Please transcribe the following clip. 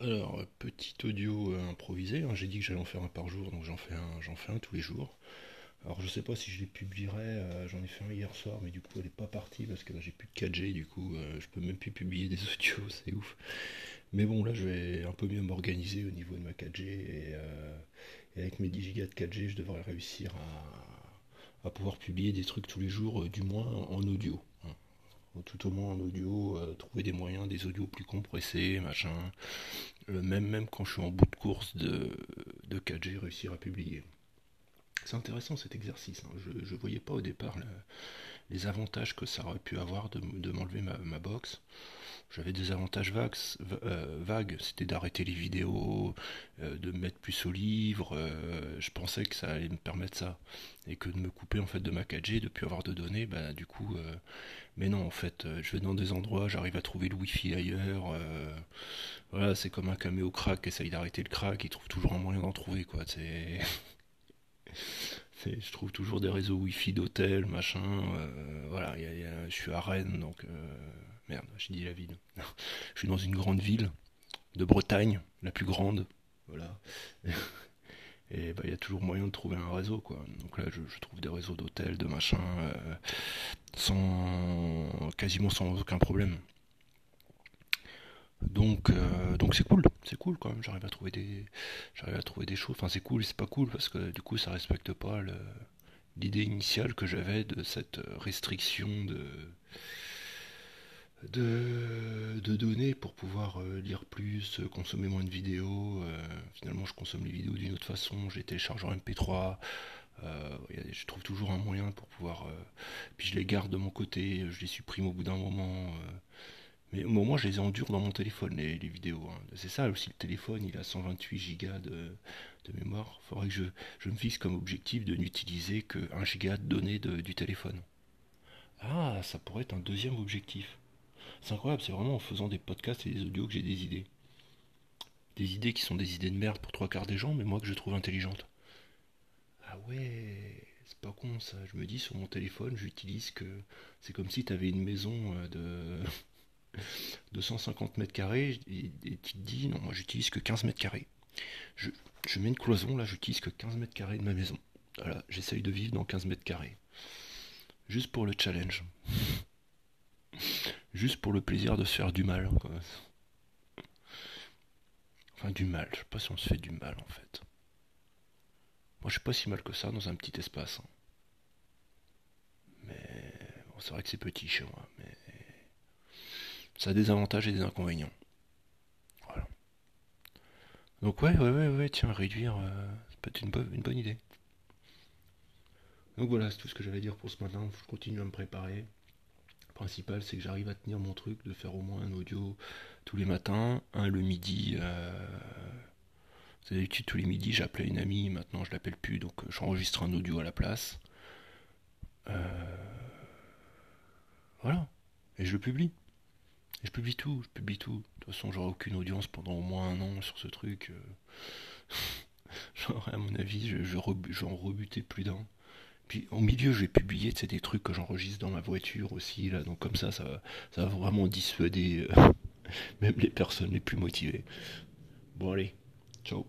Alors, petit audio euh, improvisé, hein, j'ai dit que j'allais en faire un par jour, donc j'en fais un, j'en un tous les jours. Alors je sais pas si je les publierai, euh, j'en ai fait un hier soir, mais du coup elle est pas partie parce que là j'ai plus de 4G, du coup euh, je peux même plus publier des audios, c'est ouf. Mais bon là je vais un peu mieux m'organiser au niveau de ma 4G et, et avec mes 10 Go de 4G je devrais réussir à, à pouvoir publier des trucs tous les jours, du moins en audio. hein tout au moins en audio, euh, trouver des moyens, des audios plus compressés, machin. Euh, même, même quand je suis en bout de course de, de 4G, réussir à publier. C'est intéressant cet exercice. hein. Je ne voyais pas au départ le- les avantages que ça aurait pu avoir de, m'enlever ma box. J'avais des avantages euh, vagues, c'était d'arrêter les vidéos, euh, de me mettre plus au livre. euh, je pensais que ça allait me permettre ça. Et que de me couper en fait de ma 4G, de plus avoir de données, bah du coup. mais non, en fait, je vais dans des endroits, j'arrive à trouver le wifi ailleurs. voilà, c'est comme un caméo crack essaye d'arrêter le crack, il trouve toujours un moyen d'en trouver, quoi. C'est, je trouve toujours des réseaux wifi d'hôtel, machin. voilà, il y a- je suis à Rennes, donc merde, j'ai dit la ville. Je suis dans une grande ville de Bretagne, la plus grande. Voilà. Et bah, il y a toujours moyen de trouver un réseau, quoi. Donc là, je, trouve des réseaux d'hôtels, de machin, euh, sans quasiment sans aucun problème. Donc, euh, donc c'est cool, c'est cool quand même. J'arrive à trouver des, j'arrive à trouver des choses. Enfin, c'est cool, c'est pas cool parce que du coup, ça respecte pas l'idée initiale que j'avais de cette restriction de, de, données pour pouvoir euh, lire plus, euh, consommer moins de vidéos. euh, finalement, je consomme les vidéos d'une autre façon. Télécharge en MP3. euh, il y a- je trouve toujours un moyen pour pouvoir. puis je les garde de mon côté, je les supprime au bout d'un moment. mais au moment, je les ai en dur dans mon téléphone, les, les vidéos. hein. C'est ça aussi, le téléphone, il a 128 gigas de, mémoire. Il faudrait que je, me fixe comme objectif de n'utiliser que 1 giga de données du téléphone. Ah, ça pourrait être un deuxième objectif. C'est incroyable, c'est vraiment en faisant des podcasts et des audios que j'ai des idées. Des idées qui sont des idées de merde pour trois quarts des gens, mais moi que je trouve intelligentes. Ah ouais, c'est pas con ça. Je me dis sur mon téléphone, j'utilise que. C'est comme si tu avais une maison euh, de de 150 mètres carrés et, et tu te dis non, moi j'utilise que 15 mètres carrés. Je, je mets une cloison là, j'utilise que 15 mètres carrés de ma maison. Voilà, j'essaye de vivre dans 15 mètres carrés. Juste pour le challenge. Juste pour le plaisir de se faire du mal. Enfin, du mal. Je sais pas si on se fait du mal en fait. Moi, je suis pas si mal que ça dans un petit espace. hein. Mais c'est vrai que c'est petit chez moi. Mais ça a des avantages et des inconvénients. Voilà. Donc ouais, ouais, ouais, ouais, tiens, réduire, euh, ça peut être une, une bonne idée. Donc voilà, c'est tout ce que j'avais à dire pour ce matin. Je continue à me préparer. Principal, c'est que j'arrive à tenir mon truc, de faire au moins un audio tous les matins, un le midi. Euh... c'est D'habitude, tous les midis, j'appelais une amie, maintenant je l'appelle plus, donc euh, j'enregistre un audio à la place. Euh, Voilà. Et je le publie. Et je publie tout, je publie tout. De toute façon, j'aurai aucune audience pendant au moins un an sur ce truc. euh. J'aurais, à mon avis, je, je, rebu- j'en rebutais plus d'un. Puis au milieu, je vais publier des trucs que j'enregistre dans ma voiture aussi, là. Donc comme ça, ça va, ça va vraiment dissuader euh, même les personnes les plus motivées. Bon, allez, ciao.